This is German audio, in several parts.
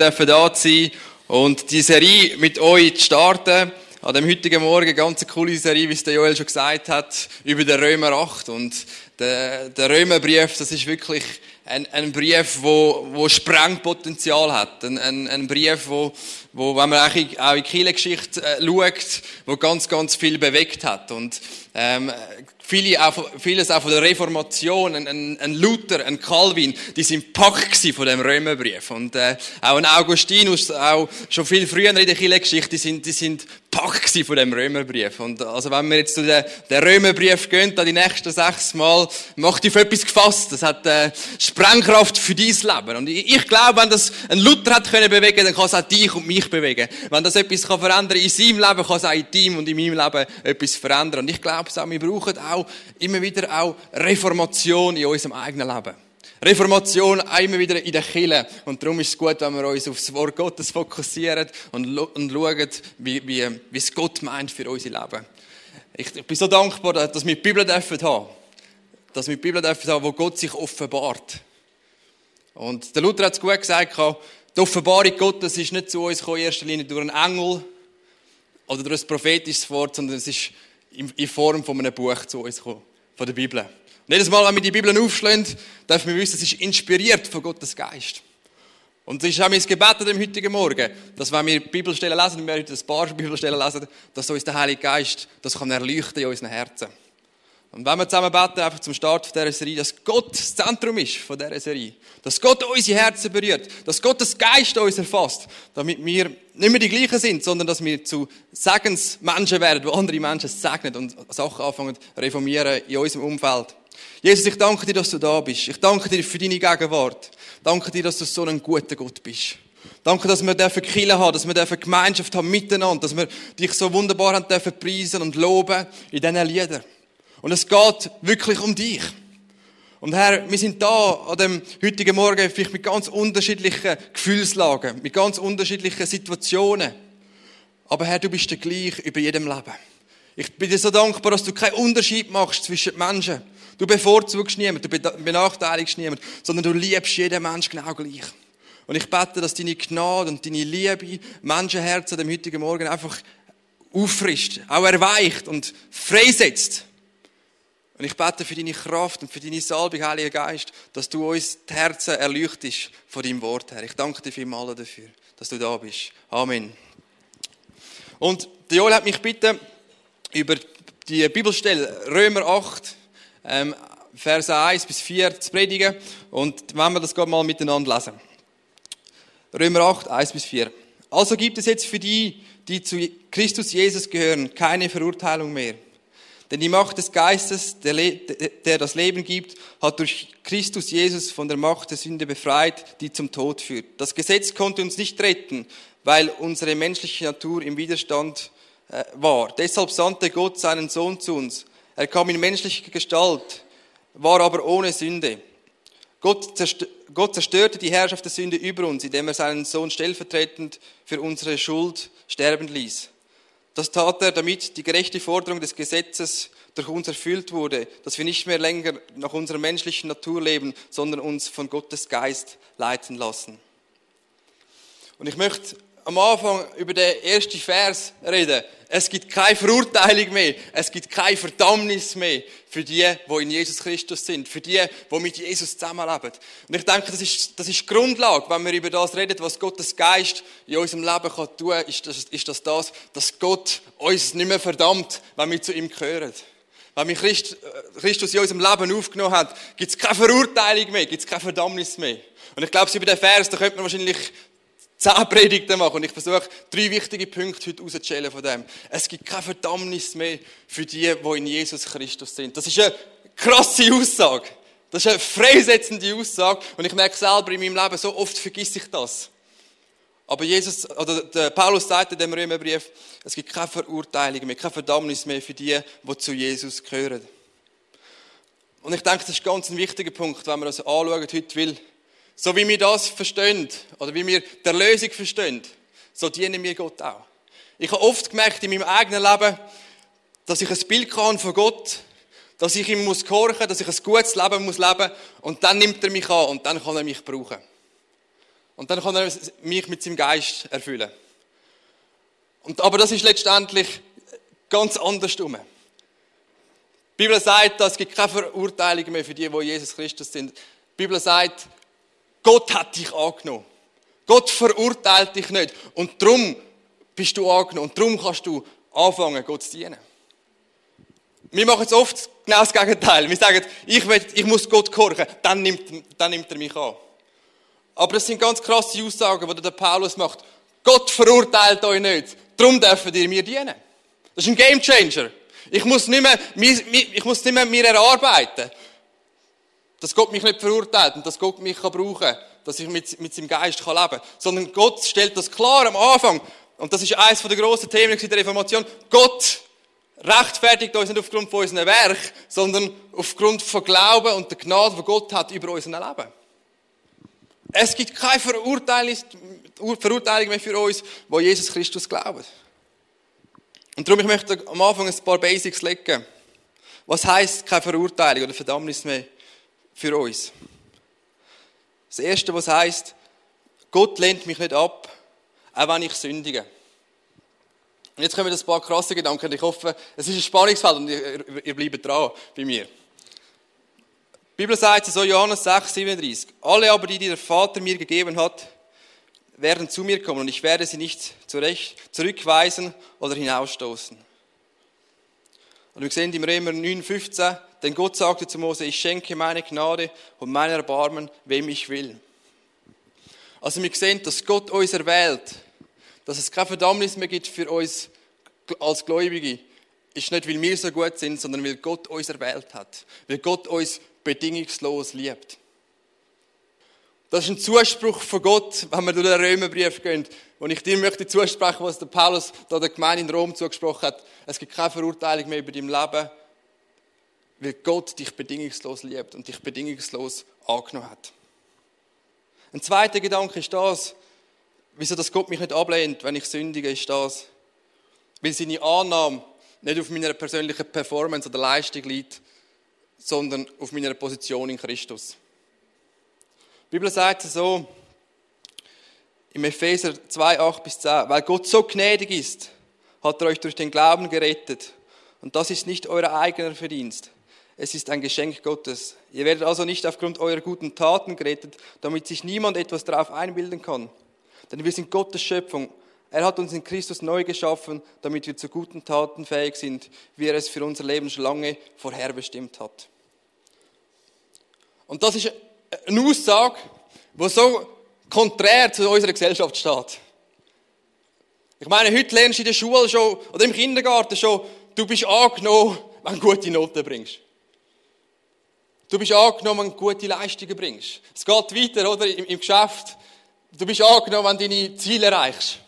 dürfen da sein und die Serie mit euch zu starten. An dem heutigen Morgen eine ganz coole Serie, wie es der Joel schon gesagt hat, über den Römer 8. Und der, der Römerbrief, das ist wirklich ein, ein Brief, wo, wo Sprengpotenzial hat. Ein, ein, ein Brief, wo, wo, wenn man auch in, auch in die Kirchengeschichte äh, schaut, wo ganz, ganz viel bewegt hat. Und ähm, viele auch, vieles auch von der Reformation, ein, ein Luther, ein Calvin, die sind packt von dem Römerbrief. Und äh, auch ein Augustinus, auch schon viel früher in der Kirchengeschichte, die sind, die sind packt von dem Römerbrief. Und also wenn wir jetzt zu den, Römerbrief gehen, da die nächsten sechs Mal, macht auf etwas gefasst. Das hat äh, Sprengkraft für dein Leben. Und ich, ich glaube, wenn das ein Luther hat können bewegen, dann kann es auch dich und mich bewegen. Wenn das etwas kann verändern in seinem Leben, kann es auch in deinem und in meinem Leben etwas verändern. Und ich glaube auch, wir brauchen auch immer wieder auch Reformation in unserem eigenen Leben. Reformation immer wieder in der Kirche. Und darum ist es gut, wenn wir uns auf das Wort Gottes fokussieren und, und schauen, wie, wie, wie es Gott meint für unser Leben. Ich, ich bin so dankbar, dass wir die Bibel dürfen haben. Dass wir die Bibel dürfen haben, wo Gott sich offenbart. Und der Luther hat es gut gesagt, die Offenbarung Gottes ist nicht zu uns gekommen, in erster Linie durch einen Engel oder durch ein prophetisches Wort, sondern es ist in Form von einem Buch zu uns gekommen, von der Bibel. Und jedes Mal, wenn wir die Bibel aufschlagen, dürfen wir wissen, es ist inspiriert von Gottes Geist. Und das ist auch mein Gebet an dem heutigen Morgen, dass wenn wir Bibelstellen lesen, und wir heute ein paar Bibelstellen lesen, dass uns der Heilige Geist das kann erleuchten in unseren Herzen. Und wenn wir zusammen beten, einfach zum Start dieser Serie, dass Gott das Zentrum ist von dieser Serie. Dass Gott unsere Herzen berührt. Dass Gott das Geist uns erfasst. Damit wir nicht mehr die gleichen sind, sondern dass wir zu Segensmenschen werden, wo andere Menschen segnen und Sachen anfangen zu reformieren in unserem Umfeld. Jesus, ich danke dir, dass du da bist. Ich danke dir für deine Gegenwart. Danke dir, dass du so ein guter Gott bist. Danke, dass wir dürfen Kirche haben, dass wir dürfen Gemeinschaft haben miteinander, dass wir dich so wunderbar haben dürfen preisen und loben in diesen Liedern. Und es geht wirklich um dich. Und Herr, wir sind da an dem heutigen Morgen vielleicht mit ganz unterschiedlichen Gefühlslagen, mit ganz unterschiedlichen Situationen. Aber Herr, du bist der gleich über jedem Leben. Ich bin dir so dankbar, dass du keinen Unterschied machst zwischen Menschen. Du bevorzugst niemanden, du benachteiligst niemanden, sondern du liebst jeden Menschen genau gleich. Und ich bete, dass deine Gnade und deine Liebe Menschenherzen dem heutigen Morgen einfach auffrischt, auch erweicht und freisetzt und ich bete für deine Kraft und für deine Salbung, Heiliger Geist, dass du uns die Herzen erleuchtest von deinem Wort her. Ich danke dir vielmals dafür, dass du da bist. Amen. Und Joel hat mich bitten, über die Bibelstelle Römer 8, ähm, Verse 1 bis 4 zu predigen. Und wenn wir das gerade mal miteinander lesen. Römer 8, 1 bis 4. Also gibt es jetzt für die, die zu Christus Jesus gehören, keine Verurteilung mehr. Denn die Macht des Geistes, der, der, das Leben gibt, hat durch Christus Jesus von der Macht der Sünde befreit, die zum Tod führt. Das Gesetz konnte uns nicht retten, weil unsere menschliche Natur im Widerstand äh, war. Deshalb sandte Gott seinen Sohn zu uns. Er kam in menschlicher Gestalt, war aber ohne Sünde. Gott zerstörte die Herrschaft der Sünde über uns, indem er seinen Sohn stellvertretend für unsere Schuld sterben ließ. Das tat er, damit die gerechte Forderung des Gesetzes durch uns erfüllt wurde, dass wir nicht mehr länger nach unserer menschlichen Natur leben, sondern uns von Gottes Geist leiten lassen. Und ich möchte am Anfang über den ersten Vers reden. Es gibt keine Verurteilung mehr. Es gibt keine Verdammnis mehr für die, die in Jesus Christus sind. Für die, die mit Jesus zusammenleben. Und ich denke, das ist, das ist die Grundlage, wenn wir über das reden, was Gottes Geist in unserem Leben kann tun kann, ist das, ist das das, dass Gott uns nicht mehr verdammt, wenn wir zu ihm gehören. Wenn wir Christus in unserem Leben aufgenommen hat, gibt es keine Verurteilung mehr, gibt es keine Verdammnis mehr. Und ich glaube, über den Vers, da könnte man wahrscheinlich zehn Predigten machen und ich versuche drei wichtige Punkte heute rauszustellen von dem. Es gibt keine Verdammnis mehr für die, die in Jesus Christus sind. Das ist eine krasse Aussage. Das ist eine freisetzende Aussage und ich merke selber in meinem Leben, so oft vergesse ich das. Aber Jesus, oder der Paulus sagt in dem Römerbrief, es gibt keine Verurteilung mehr, keine Verdammnis mehr für die, die zu Jesus gehören. Und ich denke, das ist ganz ein wichtiger Punkt, wenn wir das anschauen heute, weil so wie wir das verstehen, oder wie wir der Lösung verstehen, so dienen wir Gott auch. Ich habe oft gemerkt in meinem eigenen Leben, dass ich ein Bild kann von Gott, dass ich ihm muss gehorchen, dass ich ein gutes Leben muss leben und dann nimmt er mich an und dann kann er mich brauchen. Und dann kann er mich mit seinem Geist erfüllen. Und, aber das ist letztendlich ganz andersrum. Die Bibel sagt, es gibt keine Verurteilung mehr für die, die Jesus Christus sind. Die Bibel sagt, Gott hat dich angenommen. Gott verurteilt dich nicht. Und darum bist du angenommen. Und darum kannst du anfangen, Gott zu dienen. Wir machen es oft genau das Gegenteil. Wir sagen, ich, will, ich muss Gott gehorchen, dann nimmt, dann nimmt er mich an. Aber das sind ganz krasse Aussagen, die der Paulus macht. Gott verurteilt euch nicht. Darum dürfen ihr mir dienen. Das ist ein Game Changer. Ich muss nicht mehr, ich muss nicht mehr mir erarbeiten, dass Gott mich nicht verurteilt und dass Gott mich brauchen kann, dass ich mit, mit seinem Geist kann leben kann. Sondern Gott stellt das klar am Anfang. Und das ist eines der grossen Themen der Reformation. Gott rechtfertigt uns nicht aufgrund von unserem Werk, sondern aufgrund von Glauben und der Gnade, die Gott hat über unser Leben. Es gibt keine Verurteilung mehr für uns, die Jesus Christus glauben. Und darum ich möchte ich am Anfang ein paar Basics legen. Was heißt keine Verurteilung oder Verdammnis mehr für uns? Das Erste, was heißt, Gott lehnt mich nicht ab, auch wenn ich sündige. Und jetzt kommen ein paar krasse Gedanken. Ich hoffe, es ist ein Spannungsfeld und ihr, ihr bleibt dran bei mir. Die Bibel sagt so, Johannes 6, 37. Alle aber, die der Vater mir gegeben hat, werden zu mir kommen und ich werde sie nicht zurecht, zurückweisen oder hinausstoßen. Und wir sehen im Römer 9, 15, denn Gott sagte zu Mose, ich schenke meine Gnade und mein Erbarmen, wem ich will. Also wir sehen, dass Gott uns erwählt, dass es keine Verdammnis mehr gibt für uns als Gläubige, ist nicht, weil wir so gut sind, sondern weil Gott uns erwählt hat. Weil Gott uns bedingungslos liebt. Das ist ein Zuspruch von Gott, wenn wir durch den Römerbrief gehen. Und ich dir möchte zusprechen, was der Paulus da der Gemeinde in Rom zugesprochen hat. Es gibt keine Verurteilung mehr über dein Leben, weil Gott dich bedingungslos liebt und dich bedingungslos angenommen hat. Ein zweiter Gedanke ist das, wieso das Gott mich nicht ablehnt, wenn ich sündige, ist das, weil seine Annahme nicht auf meiner persönlichen Performance oder Leistung liegt, sondern auf meiner Position in Christus. Die Bibel sagt es so, im Epheser 2, 8 bis 10, weil Gott so gnädig ist, hat er euch durch den Glauben gerettet. Und das ist nicht euer eigener Verdienst. Es ist ein Geschenk Gottes. Ihr werdet also nicht aufgrund eurer guten Taten gerettet, damit sich niemand etwas darauf einbilden kann. Denn wir sind Gottes Schöpfung. Er hat uns in Christus neu geschaffen, damit wir zu guten Taten fähig sind, wie er es für unser Leben schon lange vorherbestimmt hat. Und das ist eine Aussage, die so konträr zu unserer Gesellschaft steht. Ich meine, heute lernst du in der Schule schon, oder im Kindergarten schon, du bist angenommen, wenn du gute Noten bringst. Du bist angenommen, wenn du gute Leistungen bringst. Es geht weiter, oder? Im, im Geschäft. Du bist angenommen, wenn du deine Ziele erreichst.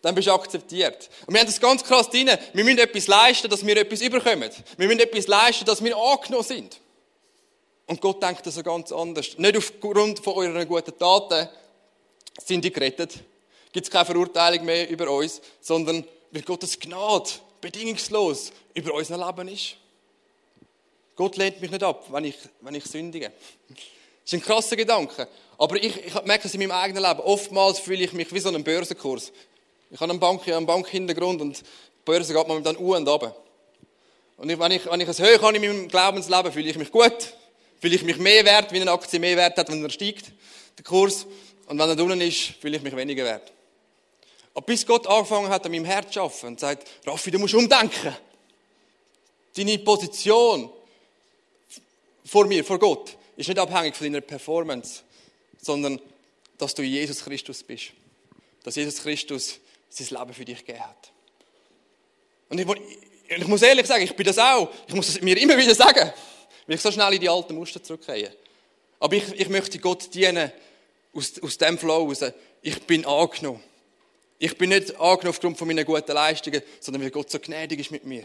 Dann bist du akzeptiert. Und wir haben das ganz krass drin. Wir müssen etwas leisten, dass wir etwas überkommen. Wir müssen etwas leisten, dass wir angenommen sind. Und Gott denkt das so ganz anders. Nicht aufgrund von euren guten Taten sind die gerettet. Gibt es keine Verurteilung mehr über uns, sondern weil Gottes Gnade bedingungslos über unser Leben ist. Gott lehnt mich nicht ab, wenn ich, wenn ich sündige. Das ist ein krasser Gedanke. Aber ich, ich merke das in meinem eigenen Leben. Oftmals fühle ich mich wie so ein Börsenkurs. Ich habe einen, Bank, einen Bankhintergrund und die Börse geht man dann u und ab. Und wenn ich, wenn ich es höher kann in meinem Glaubensleben, fühle ich mich gut. Fühle ich mich mehr wert, wie eine Aktie mehr wert hat, wenn er steigt, der Kurs. Und wenn er unten ist, fühle ich mich weniger wert. Aber bis Gott angefangen hat, an meinem Herz zu arbeiten und sagt, Raffi, du musst umdenken. Deine Position vor mir, vor Gott, ist nicht abhängig von deiner Performance, sondern dass du Jesus Christus bist. Dass Jesus Christus sein Leben für dich gegeben hat. Und ich, ich muss ehrlich sagen, ich bin das auch. Ich muss es mir immer wieder sagen, weil ich so schnell in die alten Muster zurückgehe. Aber ich, ich möchte Gott dienen aus, aus dem Flow raus. Ich bin angenommen. Ich bin nicht angenommen aufgrund von meinen guten Leistungen, sondern weil Gott so gnädig ist mit mir.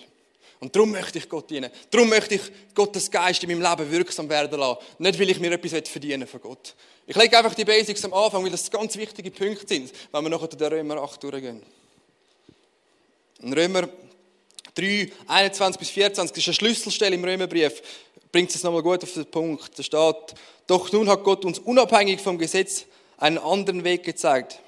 Und darum möchte ich Gott dienen. Darum möchte ich Gottes Geist in meinem Leben wirksam werden lassen. Nicht, weil ich mir etwas verdienen von Gott. Ich lege einfach die Basics am Anfang, weil das ganz wichtige Punkte sind, wenn wir nachher den Römer 8 durchgehen. In Römer 3, 21 bis 24, das ist eine Schlüsselstelle im Römerbrief, bringt es nochmal gut auf den Punkt. Da steht, doch nun hat Gott uns unabhängig vom Gesetz einen anderen Weg gezeigt,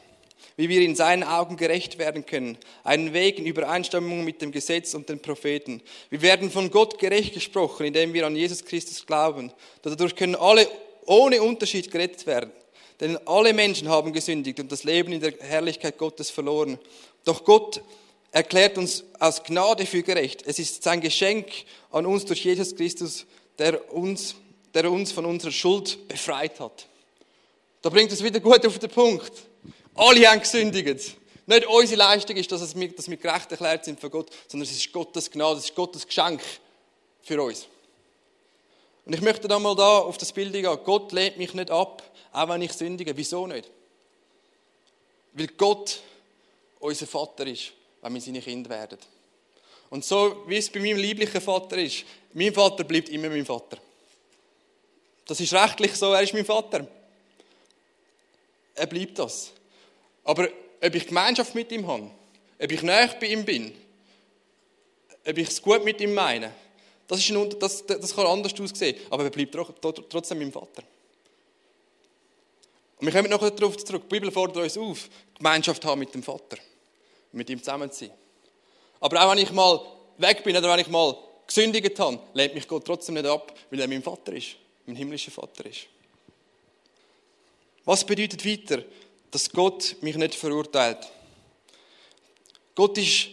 wie wir in seinen Augen gerecht werden können. Einen Weg in Übereinstimmung mit dem Gesetz und den Propheten. Wir werden von Gott gerecht gesprochen, indem wir an Jesus Christus glauben. Dadurch können alle ohne Unterschied gerettet werden. Denn alle Menschen haben gesündigt und das Leben in der Herrlichkeit Gottes verloren. Doch Gott erklärt uns aus Gnade für gerecht. Es ist sein Geschenk an uns durch Jesus Christus, der uns, der uns von unserer Schuld befreit hat. Da bringt es wieder gut auf den Punkt. Alle haben gesündigt. Nicht unsere Leistung ist, dass wir, dass wir gerecht erklärt sind von Gott, sondern es ist Gottes Gnade, es ist Gottes Geschenk für uns. Und ich möchte da mal da auf das Bild gehen. Gott lehnt mich nicht ab, auch wenn ich sündige. Wieso nicht? Weil Gott unser Vater ist, wenn wir seine Kinder werden. Und so wie es bei meinem lieblichen Vater ist, mein Vater bleibt immer mein Vater. Das ist rechtlich so, er ist mein Vater. Er bleibt das. Aber ob ich Gemeinschaft mit ihm habe, ob ich näher bei ihm bin, ob ich es gut mit ihm meine, das, ist ein, das, das kann anders aussehen. Aber er bleibt trotzdem mein Vater. Und wir kommen nachher darauf zurück. Die Bibel fordert uns auf, Gemeinschaft haben mit dem Vater. Mit ihm zusammen zu sein. Aber auch wenn ich mal weg bin oder wenn ich mal gesündigt habe, lehnt mich Gott trotzdem nicht ab, weil er mein Vater ist. Mein himmlischer Vater ist. Was bedeutet weiter? Dass Gott mich nicht verurteilt. Gott ist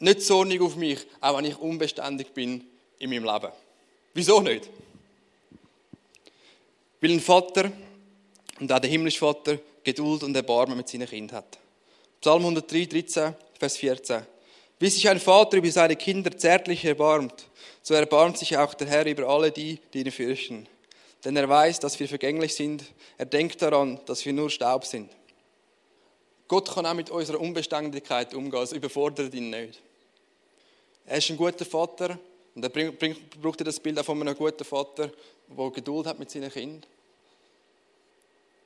nicht zornig auf mich, auch wenn ich unbeständig bin in meinem Leben. Wieso nicht? Weil ein Vater und auch der himmlische Vater Geduld und Erbarmen mit seinen Kindern hat. Psalm 103, 13, Vers 14. Wie sich ein Vater über seine Kinder zärtlich erbarmt, so erbarmt sich auch der Herr über alle die, die ihn fürchten. Denn er weiß, dass wir vergänglich sind. Er denkt daran, dass wir nur Staub sind. Gott kann auch mit unserer Unbeständigkeit umgehen, es überfordert ihn nicht. Er ist ein guter Vater und er bringt, bringt, braucht das Bild auch von einem guten Vater, der Geduld hat mit seinen Kindern.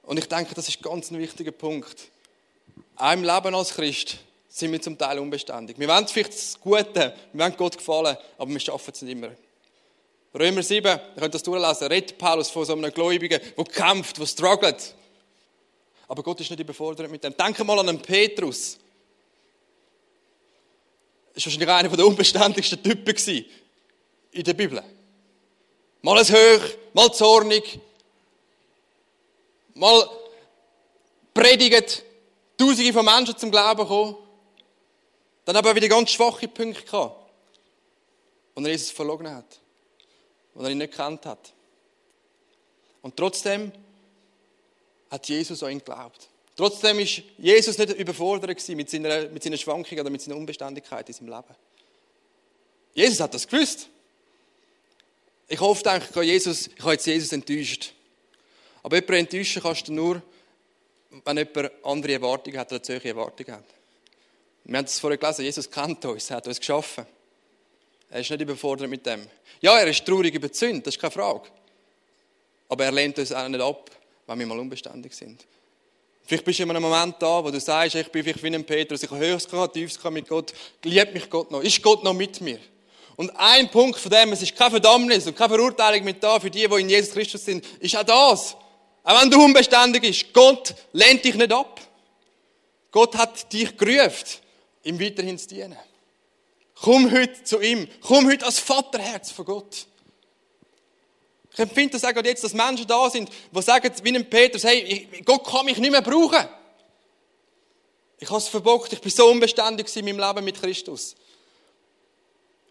Und ich denke, das ist ganz ein wichtiger Punkt. Auch im Leben als Christ sind wir zum Teil unbeständig. Wir wollen vielleicht das Gute, wir wollen Gott gefallen, aber wir schaffen es nicht immer. Römer 7, ihr könnt das durchlesen, redet Paulus von so einem Gläubigen, der kämpft, der struggelt. Aber Gott ist nicht überfordert mit dem. Denke mal an einen Petrus. Das war wahrscheinlich einer der unbeständigsten Typen in der Bibel. Mal es hoch, mal zornig, mal predigt, Tausende von Menschen zum Glauben kommen. Dann aber wieder ganz schwache Punkte gehabt, wo er Jesus verlogen hat, wo er ihn nicht gekannt hat. Und trotzdem hat Jesus an ihn geglaubt. Trotzdem ist Jesus nicht überfordert mit seiner, mit seiner Schwankung oder mit seiner Unbeständigkeit in seinem Leben. Jesus hat das gewusst. Ich hoffe, denke ich, Jesus, ich habe jetzt Jesus enttäuscht. Aber jemanden enttäuschen kannst du nur, wenn jemand andere Erwartungen hat oder solche Erwartungen hat. Wir haben es vorher gelesen, Jesus kennt uns, er hat uns geschaffen. Er ist nicht überfordert mit dem. Ja, er ist traurig über die Sünde, das ist keine Frage. Aber er lehnt uns auch nicht ab, wenn wir mal unbeständig sind. Vielleicht bist du in einem Moment da, wo du sagst, ich bin vielleicht wie ein Petrus, ich höchst tiefst mit Gott, liebt mich Gott noch, ist Gott noch mit mir? Und ein Punkt von dem, es ist keine Verdammnis und keine Verurteilung mit da für die, die in Jesus Christus sind, ist auch das. Auch wenn du unbeständig bist, Gott lehnt dich nicht ab. Gott hat dich gerufen, ihm weiterhin zu dienen. Komm heute zu ihm. Komm heute als Vaterherz von Gott. Ich empfinde das auch jetzt, dass Menschen da sind, die sagen, wie ein Petrus, hey, Gott kann mich nicht mehr brauchen. Ich habe es verbockt, ich bin so unbeständig in meinem Leben mit Christus.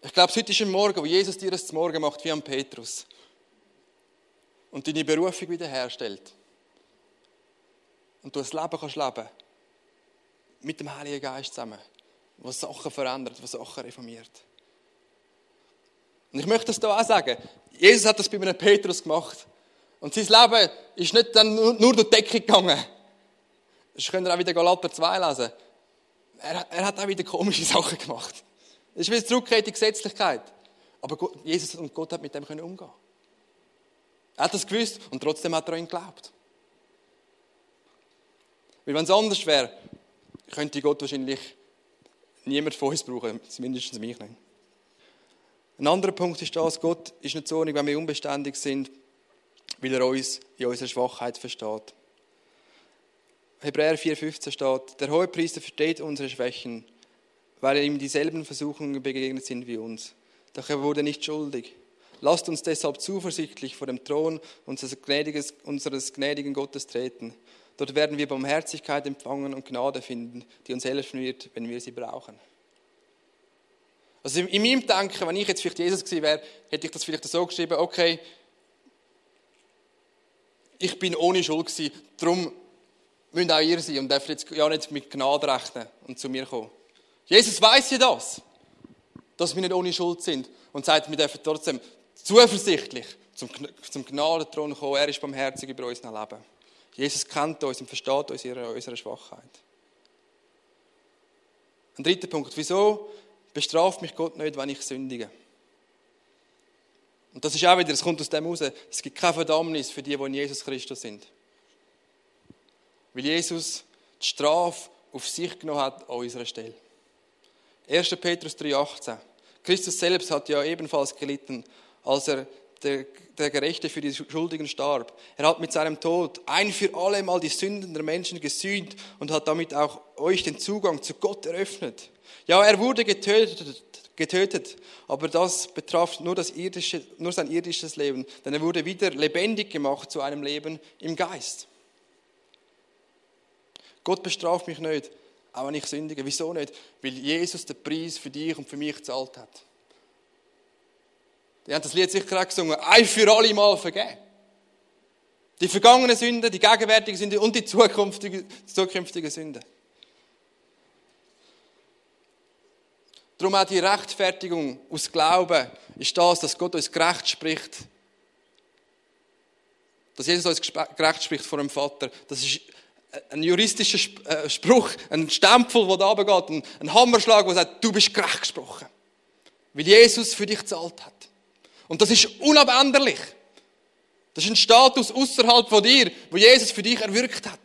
Ich glaube, heute ist ein Morgen, wo Jesus dir das Morgen macht, wie am Petrus. Und deine Berufung wiederherstellt. Und du das Leben kannst leben. Mit dem Heiligen Geist zusammen. Was Sachen verändert, was Sachen reformiert. Und ich möchte das hier auch sagen. Jesus hat das bei einem Petrus gemacht. Und sein Leben ist nicht dann nur, durch die Decke gegangen. Das könnt ihr auch wieder Galater 2 lesen. Er, er, hat auch wieder komische Sachen gemacht. Das ist wieder zurück in die Gesetzlichkeit. Aber Gott, Jesus und Gott hat mit dem umgehen Er hat das gewusst und trotzdem hat er an ihn geglaubt. Weil wenn es anders wäre, könnte Gott wahrscheinlich niemand von uns brauchen, zumindest mich nicht. Ein anderer Punkt ist das, Gott ist nicht zornig, wenn wir unbeständig sind, weil er uns in unserer Schwachheit versteht. Hebräer 4,15 steht, der Hohepriester versteht unsere Schwächen, weil ihm dieselben Versuchungen begegnet sind wie uns. Doch er wurde nicht schuldig. Lasst uns deshalb zuversichtlich vor dem Thron unseres, unseres gnädigen Gottes treten. Dort werden wir Barmherzigkeit empfangen und Gnade finden, die uns helfen wird, wenn wir sie brauchen. Also in meinem Denken, wenn ich jetzt vielleicht Jesus gewesen wäre, hätte ich das vielleicht so geschrieben, okay, ich bin ohne Schuld gewesen, darum müsst auch ihr sein und dürft jetzt ja nicht mit Gnade rechnen und zu mir kommen. Jesus weiß ja das, dass wir nicht ohne Schuld sind und sagt, wir dürfen trotzdem zuversichtlich zum, zum Gnadenthron kommen. Er ist barmherzig über unser Leben. Jesus kennt uns und versteht uns in unserer Schwachheit. Ein dritter Punkt. Wieso bestraft mich Gott nicht, wenn ich sündige? Und das ist auch wieder, es kommt aus dem raus, es gibt keine Verdammnis für die, die in Jesus Christus sind. Weil Jesus die Strafe auf sich genommen hat an unserer Stelle. 1. Petrus 3,18. Christus selbst hat ja ebenfalls gelitten, als er der, der Gerechte für die Schuldigen starb. Er hat mit seinem Tod ein für alle Mal die Sünden der Menschen gesühnt und hat damit auch euch den Zugang zu Gott eröffnet. Ja, er wurde getötet, getötet, aber das betraf nur, das irdische, nur sein irdisches Leben, denn er wurde wieder lebendig gemacht zu einem Leben im Geist. Gott bestraft mich nicht, auch wenn ich sündige. Wieso nicht? Weil Jesus den Preis für dich und für mich gezahlt hat. Die haben das Lied sicher auch gesungen. Ein für alle Mal vergeben. Die vergangenen Sünden, die gegenwärtigen Sünden und die zukünftigen, zukünftigen Sünden. Darum auch die Rechtfertigung aus Glauben ist das, dass Gott uns gerecht spricht. Dass Jesus uns gerecht spricht vor dem Vater. Das ist ein juristischer äh, Spruch, ein Stempel, der da runtergeht, ein Hammerschlag, der sagt, du bist gerecht gesprochen. Weil Jesus für dich gezahlt hat. Und das ist unabänderlich. Das ist ein Status außerhalb von dir, wo Jesus für dich erwirkt hat.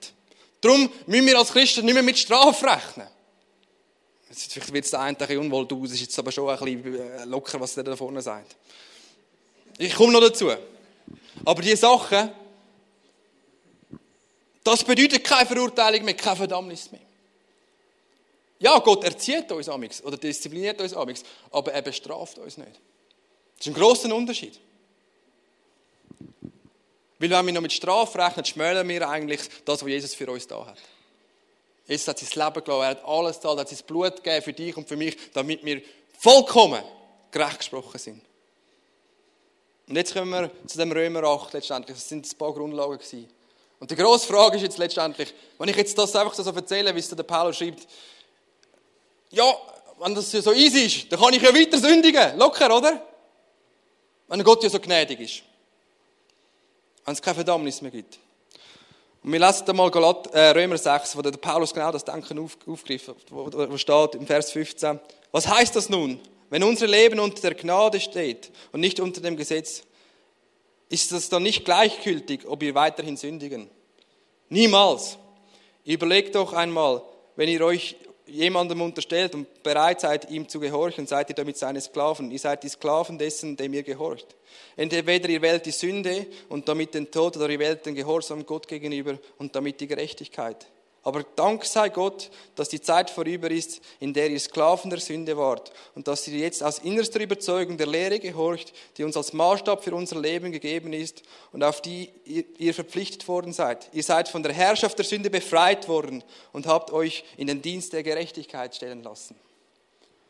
Darum müssen wir als Christen nicht mehr mit Strafe rechnen. Vielleicht wird es der eine ein bisschen unwohl, du, das ist jetzt aber schon ein bisschen äh, locker, was der da vorne sagt. Ich komme noch dazu. Aber diese Sachen, das bedeutet keine Verurteilung mehr, keine Verdammnis mehr. Ja, Gott erzieht uns amigs oder diszipliniert uns amigs, aber er bestraft uns nicht. Das ist ein grosser Unterschied. Weil wenn wir noch mit Strafe rechnen, schmälern wir eigentlich das, was Jesus für uns da hat. Jesus hat sein Leben gelassen, er hat alles da, er hat sein Blut gegeben für dich und für mich, damit wir vollkommen gerecht gesprochen sind. Und jetzt kommen wir zu dem Römer 8 letztendlich. Das sind ein paar Grundlagen gewesen. Und die grosse Frage ist jetzt letztendlich, wenn ich jetzt das einfach so erzähle, wie es der Paulus schreibt, ja, wenn das ja so easy ist, dann kann ich ja weiter sündigen. Locker, oder? Wenn Gott ja so gnädig ist. Wenn es keine Verdammnis mehr gibt. Und wir lesen einmal Galat, äh, Römer 6, wo der Paulus genau das Denken auf, aufgreift, wo, wo steht im Vers 15. Was heißt das nun? Wenn unser Leben unter der Gnade steht und nicht unter dem Gesetz, ist das dann nicht gleichgültig, ob wir weiterhin sündigen? Niemals. Überlegt doch einmal, wenn ihr euch jemandem unterstellt und bereit seid, ihm zu gehorchen, seid ihr damit seine Sklaven. Ihr seid die Sklaven dessen, dem ihr gehorcht. Entweder ihr wählt die Sünde und damit den Tod, oder ihr wählt den Gehorsam Gott gegenüber und damit die Gerechtigkeit. Aber Dank sei Gott, dass die Zeit vorüber ist, in der ihr Sklaven der Sünde wart und dass ihr jetzt aus innerster Überzeugung der Lehre gehorcht, die uns als Maßstab für unser Leben gegeben ist und auf die ihr verpflichtet worden seid. Ihr seid von der Herrschaft der Sünde befreit worden und habt euch in den Dienst der Gerechtigkeit stellen lassen.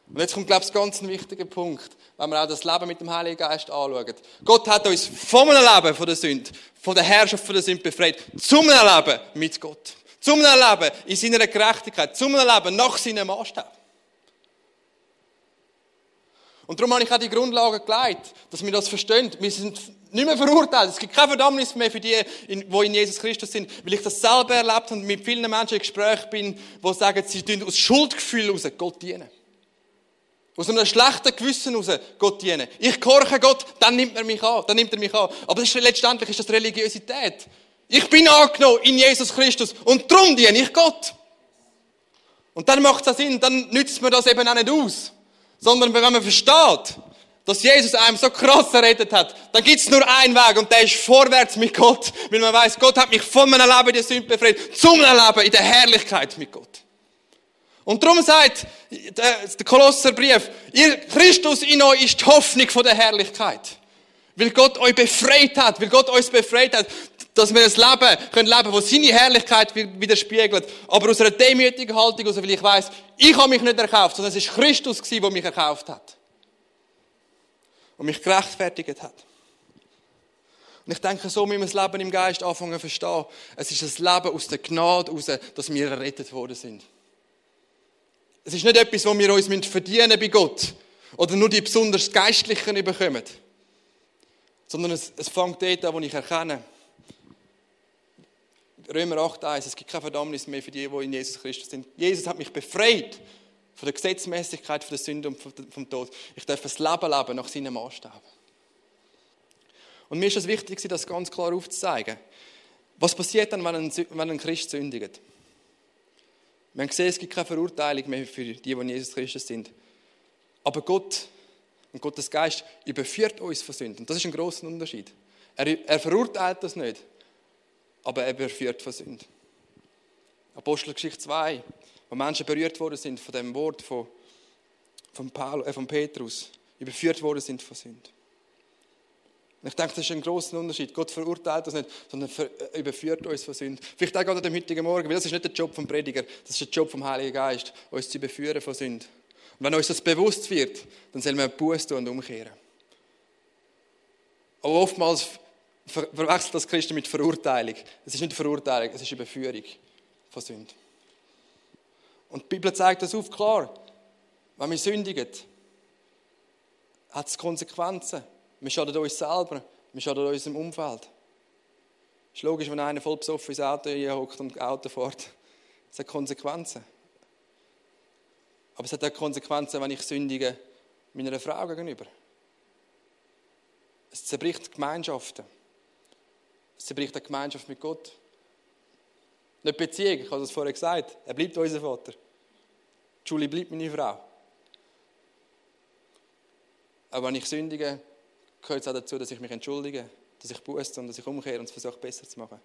Und jetzt kommt, glaube ich, ganz ein wichtiger Punkt, wenn wir auch das Leben mit dem Heiligen Geist anschauen. Gott hat uns vom Leben von der Sünde, von der Herrschaft von der Sünde befreit, zum Leben mit Gott. Zum Leben in seiner Gerechtigkeit, zum Leben nach seinem Maßstab. Und darum habe ich auch die Grundlage gelegt, dass wir das verstehen. Wir sind nicht mehr verurteilt. Es gibt keine Verdammnis mehr für die, die in Jesus Christus sind. Weil ich das selber erlebt habe und mit vielen Menschen im Gespräch bin, die sagen, sie tun aus Schuldgefühl heraus Gott dienen. Aus einem schlechten Gewissen heraus Gott dienen. Ich gehorche Gott, dann nimmt er mich an. Dann nimmt er mich an. Aber letztendlich ist das Religiosität. Ich bin angenommen in Jesus Christus und darum diene ich Gott. Und dann macht es Sinn, dann nützt man das eben auch nicht aus. Sondern wenn man versteht, dass Jesus einem so krass errettet hat, dann gibt's nur einen Weg und der ist vorwärts mit Gott, weil man weiß, Gott hat mich von meinem Leben in der Sünde befreit, zum Leben in der Herrlichkeit mit Gott. Und darum sagt der, Kolosserbrief, ihr Christus in euch ist die Hoffnung von der Herrlichkeit. Weil Gott euch befreit hat, weil Gott uns befreit hat, dass wir ein Leben können leben, wo seine Herrlichkeit widerspiegelt. Aber aus einer demütigen Haltung, also weil ich weiß, ich habe mich nicht erkauft, sondern es ist Christus gewesen, der mich erkauft hat. Und mich gerechtfertigt hat. Und ich denke, so müssen wir das Leben im Geist anfangen zu verstehen. Es ist ein Leben aus der Gnade heraus, dass wir errettet worden sind. Es ist nicht etwas, wo wir uns verdienen bei Gott oder nur die besonders Geistlichen bekommen, sondern es, es fängt dort an, wo ich erkenne, Römer 8,1, es gibt keine Verdammnis mehr für die, die in Jesus Christus sind. Jesus hat mich befreit von der Gesetzmäßigkeit, von der Sünde und vom Tod. Ich darf das Leben leben nach seinem Maßstab. Und mir ist es wichtig, das ganz klar aufzuzeigen. Was passiert dann, wenn ein, wenn ein Christ sündigt? Wir haben gesehen, es gibt keine Verurteilung mehr für die, die in Jesus Christus sind. Aber Gott und Gottes Geist überführt uns von Sünden. Das ist ein großer Unterschied. Er, er verurteilt das nicht, aber er überführt von Sünden. Apostelgeschichte 2, wo Menschen berührt worden sind von dem Wort von, von, Paul, äh, von Petrus, überführt worden sind von Sünden. Und ich denke, das ist ein großer Unterschied. Gott verurteilt das nicht, sondern äh, überführt uns von Sünden. Vielleicht auch gerade am heutigen Morgen, weil das ist nicht der Job vom Prediger, das ist der Job vom Heiligen Geist, uns zu überführen von Sünden. Und wenn uns das bewusst wird, dann sollen wir Buß tun und umkehren. Aber oftmals verwechselt das Christen mit Verurteilung. Es ist nicht Verurteilung, es ist Überführung von Sünden. Und die Bibel zeigt das auf, klar. Wenn wir sündigen, hat es Konsequenzen. Wir schaden uns selber, wir schaden unserem Umfeld. Es ist logisch, wenn einer voll besoffen ins Auto hockt und Auto fährt. Es hat Konsequenzen. Aber es hat auch Konsequenzen, wenn ich sündige meiner Frau gegenüber. Es zerbricht Gemeinschaften. Es zerbricht eine Gemeinschaft mit Gott. Nicht Beziehung, ich habe es vorher gesagt. Er bleibt unser Vater. Julie bleibt meine Frau. Aber wenn ich sündige, gehört es auch dazu, dass ich mich entschuldige, dass ich buße und dass ich umkehre und es versuche, besser zu machen.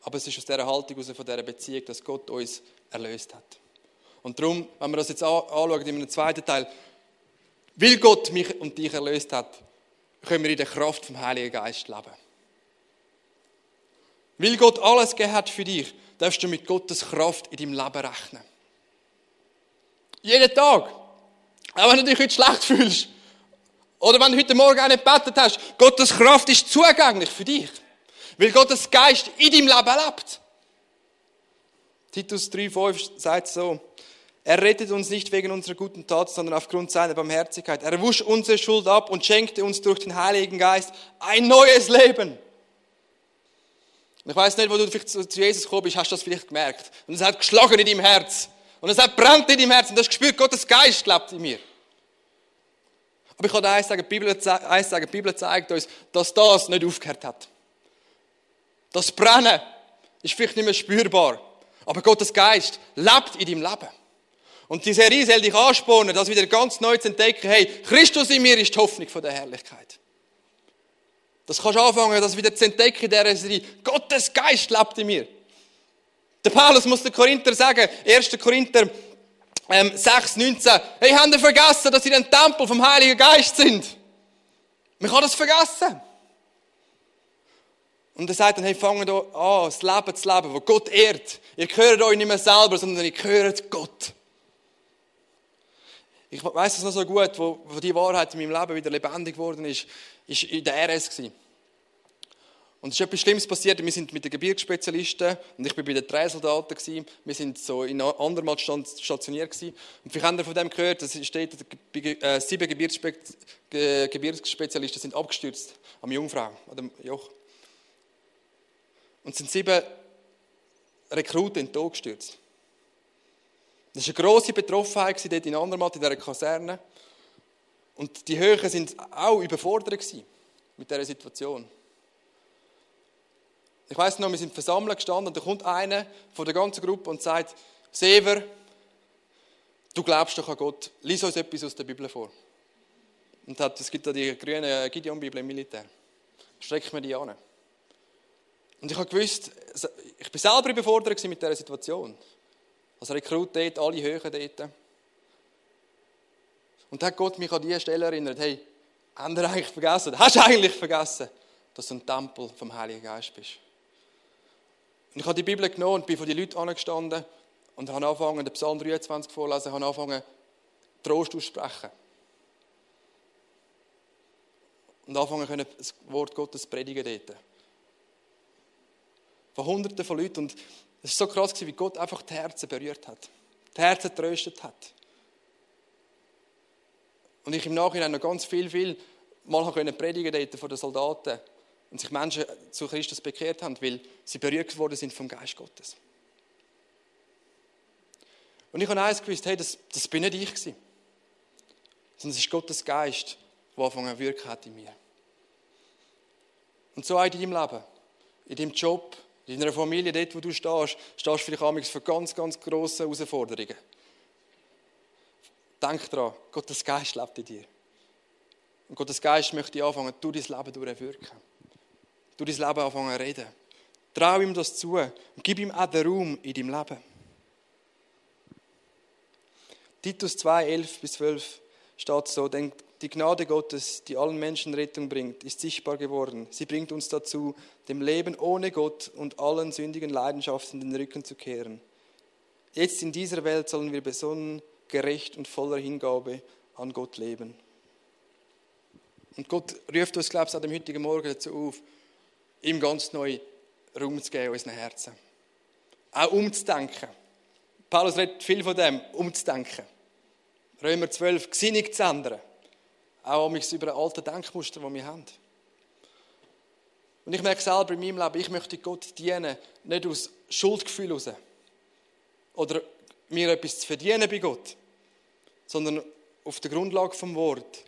Aber es ist aus dieser Haltung, aus dieser Beziehung, dass Gott uns erlöst hat. Und darum, wenn wir das jetzt anschauen in einem zweiten Teil, weil Gott mich und dich erlöst hat, können wir in der Kraft vom Heiligen Geist leben. Weil Gott alles gegeben hat für dich, darfst du mit Gottes Kraft in deinem Leben rechnen. Jeden Tag. Auch wenn du dich heute schlecht fühlst. Oder wenn du heute Morgen auch nicht gebetet hast. Gottes Kraft ist zugänglich für dich. Weil Gottes Geist in deinem Leben lebt. Titus 3,5 sagt so. Er rettet uns nicht wegen unserer guten Tat, sondern aufgrund seiner Barmherzigkeit. Er wusch unsere Schuld ab und schenkte uns durch den Heiligen Geist ein neues Leben. Ich weiß nicht, wo du zu Jesus gekommen bist, hast du das vielleicht gemerkt. Und es hat geschlagen in deinem Herz. Und es hat brennt in deinem Herz. Und du hast gespürt, Gottes Geist lebt in mir. Aber ich kann eins sagen, die Bibel, eins sagen, die Bibel zeigt uns, dass das nicht aufgehört hat. Das Brennen ist vielleicht nicht mehr spürbar. Aber Gottes Geist lebt in deinem Leben. Und die Serie soll dich anspornen, das wieder ganz neu zu entdecken. Hey, Christus in mir ist die Hoffnung von der Herrlichkeit. Das kannst du anfangen, das wieder zu entdecken in dieser Serie. Gottes Geist lebt in mir. Der Paulus muss den Korinther sagen, 1. Korinther ähm, 6, 19, hey, habt ihr vergessen, dass ihr ein Tempel vom Heiligen Geist sind? Man kann das vergessen. Und er sagt dann, hey, fangt an, das Leben zu leben, wo Gott ehrt. Ihr gehört euch nicht mehr selber, sondern ihr gehört Gott. Ich weiß es noch so gut, wo, wo die Wahrheit in meinem Leben wieder lebendig geworden ist, ist in der RS gewesen. Und es ist etwas Schlimmes passiert. Wir sind mit den Gebirgsspezialisten und ich bin bei den Dreisoldaten gewesen. Wir sind so in Andermatt stationiert gewesen. Und vielleicht ihr von dem gehört, es steht, äh, sieben Gebirgsspe Gebirgsspezialisten sind abgestürzt am Jungfrau, an dem Joch. Und sind sieben Rekruten in den Tod gestürzt. Das war eine grosse Betroffenheit dort in Andermatt, in dieser Kaserne. Und die Höhen sind auch überfordert mit dieser Situation. Ich weiß noch, wir sind versammelt gestanden und da kommt einer von der ganzen Gruppe und sagt, Sever, du glaubst doch an Gott, lies uns etwas aus der Bibel vor. Und hat, es gibt da die grüne Gideon-Bibel im Militär. Streckt mir die an. Und ich habe gewusst, ich bin selber überfordert mit dieser Situation. Als Rekrut dort, alle Höhen dort. Und dann hat Gott mich an diese Stelle erinnert, hey, haben wir eigentlich vergessen, hast du eigentlich vergessen, dass du ein Tempel vom Heiligen Geist bist. Und ich habe die Bibel genommen und bin vor die Leute angestanden und habe angefangen, den Psalm 23 vorlesen, habe angefangen, Trost aussprechen. Und anfangen können, das Wort Gottes predigen dort. Von Hunderten von Leuten. Und es war so krass, wie Gott einfach die Herzen berührt hat. Die Herzen tröstet hat. Und ich im Nachhinein noch ganz viel, viel mal können predigen dort von den Soldaten und sich Menschen zu Christus bekehrt haben, weil sie berührt worden sind vom Geist Gottes. Und ich habe eins gewusst, hey, das, das bin nicht ich gewesen. Sondern es ist Gottes Geist, der angefangen wirken hat in mir. Und so auch in deinem Leben, in deinem Job, in deiner Familie, dort, wo du stehst, stehst du vielleicht für ganz, ganz grosse Herausforderungen. Denk daran, Gottes Geist lebt in dir. Und Gottes Geist möchte anfangen, du dein Leben durchwirken. Du dein Leben anfangen zu reden. Trau ihm das zu und gib ihm auch den Raum in deinem Leben. Titus 2, 11 bis 12 steht so, denn die Gnade Gottes, die allen Menschen Rettung bringt, ist sichtbar geworden. Sie bringt uns dazu, dem Leben ohne Gott und allen sündigen Leidenschaften den Rücken zu kehren. Jetzt in dieser Welt sollen wir besonnen, gerecht und voller Hingabe an Gott leben. Und Gott ruft uns, glaube ich, an dem heutigen Morgen dazu auf, ihm ganz neu Raum zu geben unseren Herzen. Auch umzudenken. Paulus redet viel von dem, umzudenken. Römer 12, Gesinnung zu ändern. Auch über alte Denkmuster, die wir haben. Und ich merke selber in meinem Leben, ich möchte Gott dienen, nicht aus Schuldgefühl heraus. Oder mir etwas zu verdienen bei Gott. Sondern auf der Grundlage vom Wort,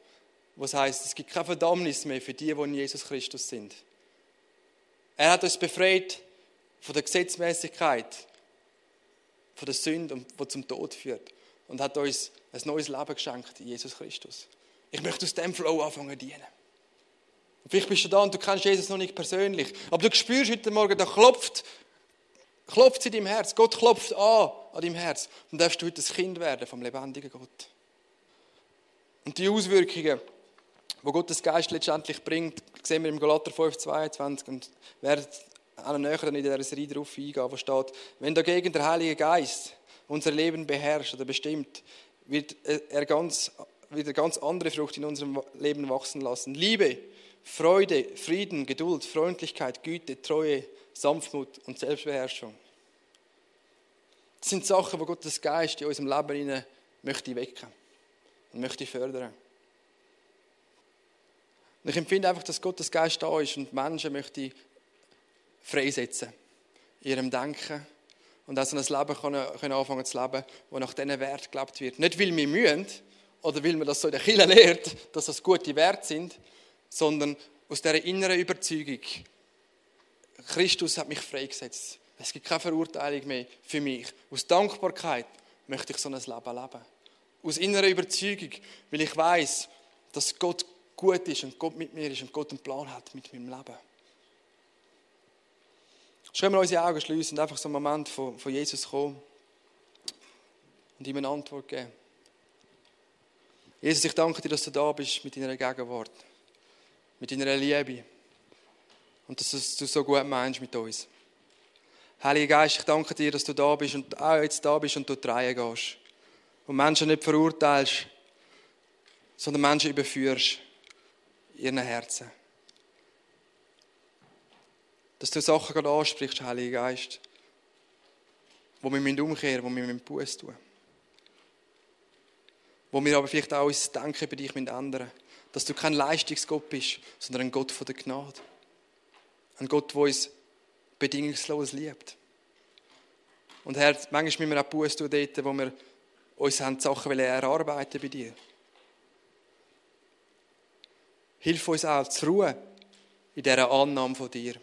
was heißt, es gibt keine Verdammnis mehr für die, die in Jesus Christus sind. Er hat uns befreit von der Gesetzmäßigkeit, von der Sünde, die zum Tod führt. Und hat uns ein neues Leben geschenkt in Jesus Christus. Ich möchte aus dem Flow anfangen dienen. Vielleicht bist du da und du kennst Jesus noch nicht persönlich. Aber du spürst heute Morgen, da klopft, klopft in deinem Herz. Gott klopft an an deinem Herz. Und darfst du heute ein Kind werden vom lebendigen Gott. Und die Auswirkungen, die Gottes Geist letztendlich bringt, sehen wir im Galater 5, 22 und werden auch näher in dieser Serie darauf eingehen, wo steht, wenn dagegen der Heilige Geist unser Leben beherrscht oder bestimmt, wird er ganz wieder ganz andere Frucht in unserem Leben wachsen lassen. Liebe, Freude, Frieden, Geduld, Freundlichkeit, Güte, Treue, Sanftmut und Selbstbeherrschung. Das sind Sachen, wo Gottes Geist in unserem Leben möchte wecken und möchte fördern. Und ich empfinde einfach, dass Gottes Geist da ist und Menschen möchte freisetzen in ihrem Denken und auch so ein Leben können, können anfangen zu leben, wo nach diesen Wert gelebt wird. Nicht, weil wir mühen, oder weil man das so in der Kirche lehrt, dass das gute Werte sind, sondern aus dieser inneren Überzeugung, Christus hat mich freigesetzt. Es gibt keine Verurteilung mehr für mich. Aus Dankbarkeit möchte ich so ein Leben leben. Aus innerer Überzeugung, weil ich weiß, dass Gott gut ist und Gott mit mir ist und Gott einen Plan hat mit meinem Leben. Schauen wir unsere Augen schließen und einfach so einen Moment von, von Jesus kommen und ihm eine Antwort geben. Jesus, ich danke dir, dass du da bist mit deiner Gegenwart, mit deiner Liebe und dass du so gut meinst mit uns. Heiliger Geist, ich danke dir, dass du da bist und auch jetzt da bist und du drehen gehst. Und Menschen nicht verurteilst, sondern Menschen überführst in ihren Herzen. Dass du Sachen gerade ansprichst, Heiliger Geist, wo wir umkehren müssen, wo wir Buß tun müssen wo wir aber vielleicht auch unser Denken bei dich ändern. Dass du kein Leistungsgott bist, sondern ein Gott von der Gnade. Ein Gott, der uns bedingungslos liebt. Und Herr, manchmal müssen wir auch Buß tun wo wir uns haben Sachen erarbeiten bei dir. Hilf uns auch zur Ruhe in dieser Annahme von dir.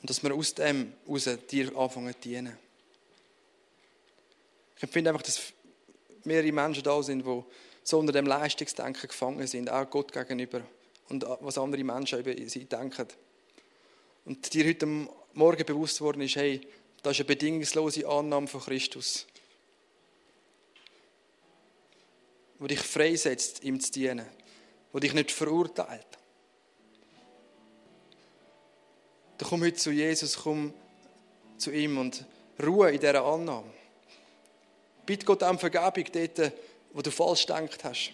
Und dass wir aus dem heraus dir anfangen zu dienen. Ich empfinde einfach, dass mehrere Menschen da sind, die so unter dem Leistungsdenken gefangen sind, auch Gott gegenüber und was andere Menschen über sie denken. Und dir heute Morgen bewusst worden ist, hey, das ist eine bedingungslose Annahme von Christus, wo dich freisetzt, ihm zu dienen, wo dich nicht verurteilt. Dann komm heute zu Jesus, komm zu ihm und Ruhe in dieser Annahme. Bitte Gott um Vergebung dort, wo du falsch gedacht hast.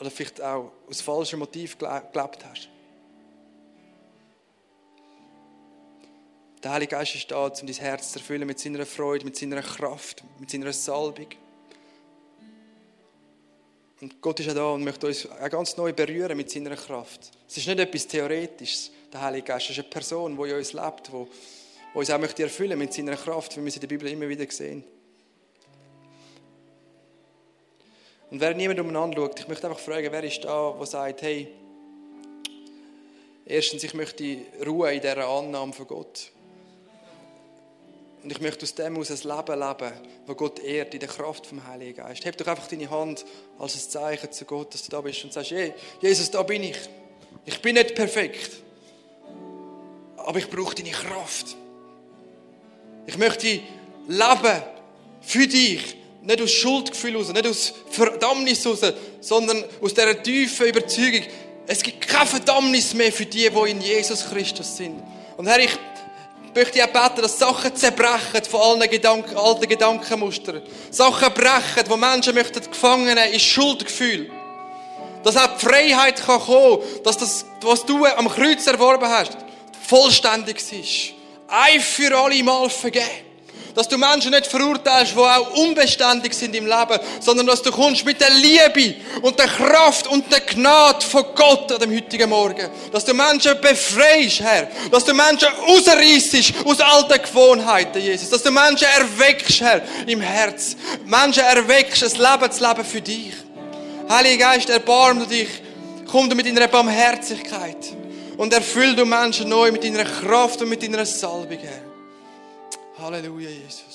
Oder vielleicht auch aus falschem Motiv gelebt hast. Der Heilige Geist ist da, um dein Herz zu erfüllen mit seiner Freude, mit seiner Kraft, mit seiner Salbung. Und Gott ist ja da und möchte uns auch ganz neu berühren mit seiner Kraft. Es ist nicht etwas Theoretisches, der Heilige Geist. Es ist eine Person, die in uns lebt, die, uns auch möchte erfüllen mit seiner Kraft, wie wir sie in der Bibel immer wieder sehen. Und wer niemand umeinander schaut, ich möchte einfach fragen, wer ist da, der sagt, hey, erstens, ich möchte Ruhe in dieser Annahme von Gott. Und ich möchte aus dem aus ein Leben leben, das Gott ehrt in der Kraft vom Heiligen Geist. Heb doch einfach deine Hand als ein Zeichen zu Gott, dass du da bist und sagst, hey, Jesus, da bin ich. Ich bin nicht perfekt, aber ich brauche deine Kraft. Ich möchte leben für dich, nicht aus Schuldgefühl heraus, nicht aus Verdammnis heraus, sondern aus dieser tiefen Überzeugung, es gibt keine Verdammnis mehr für die, die in Jesus Christus sind. Und Herr, ich möchte auch beten, dass Sachen zerbrechen von allen Gedanken, alten Gedankenmustern. Sachen brechen, wo Menschen möchten gefangen in Schuldgefühl. Dass auch die Freiheit kann kommen, dass das, was du am Kreuz erworben hast, vollständig ist. Ein für alle Mal vergeben. Dass du Menschen nicht verurteilst, die auch unbeständig sind im Leben, sondern dass du kommst mit der Liebe und der Kraft und der Gnade von Gott an dem heutigen Morgen. Dass du Menschen befreist, Herr. Dass du Menschen rausreißt aus alten Gewohnheiten, Jesus. Dass du Menschen erweckst, Herr, im Herz. Menschen erweckst, ein Leben zu leben für dich. Heiliger Geist, erbarm du dich. Komm du mit deiner Barmherzigkeit. Und erfüll du Menschen neu mit deiner Kraft und mit deiner Salbung, Herr. Halleluja, Jesus.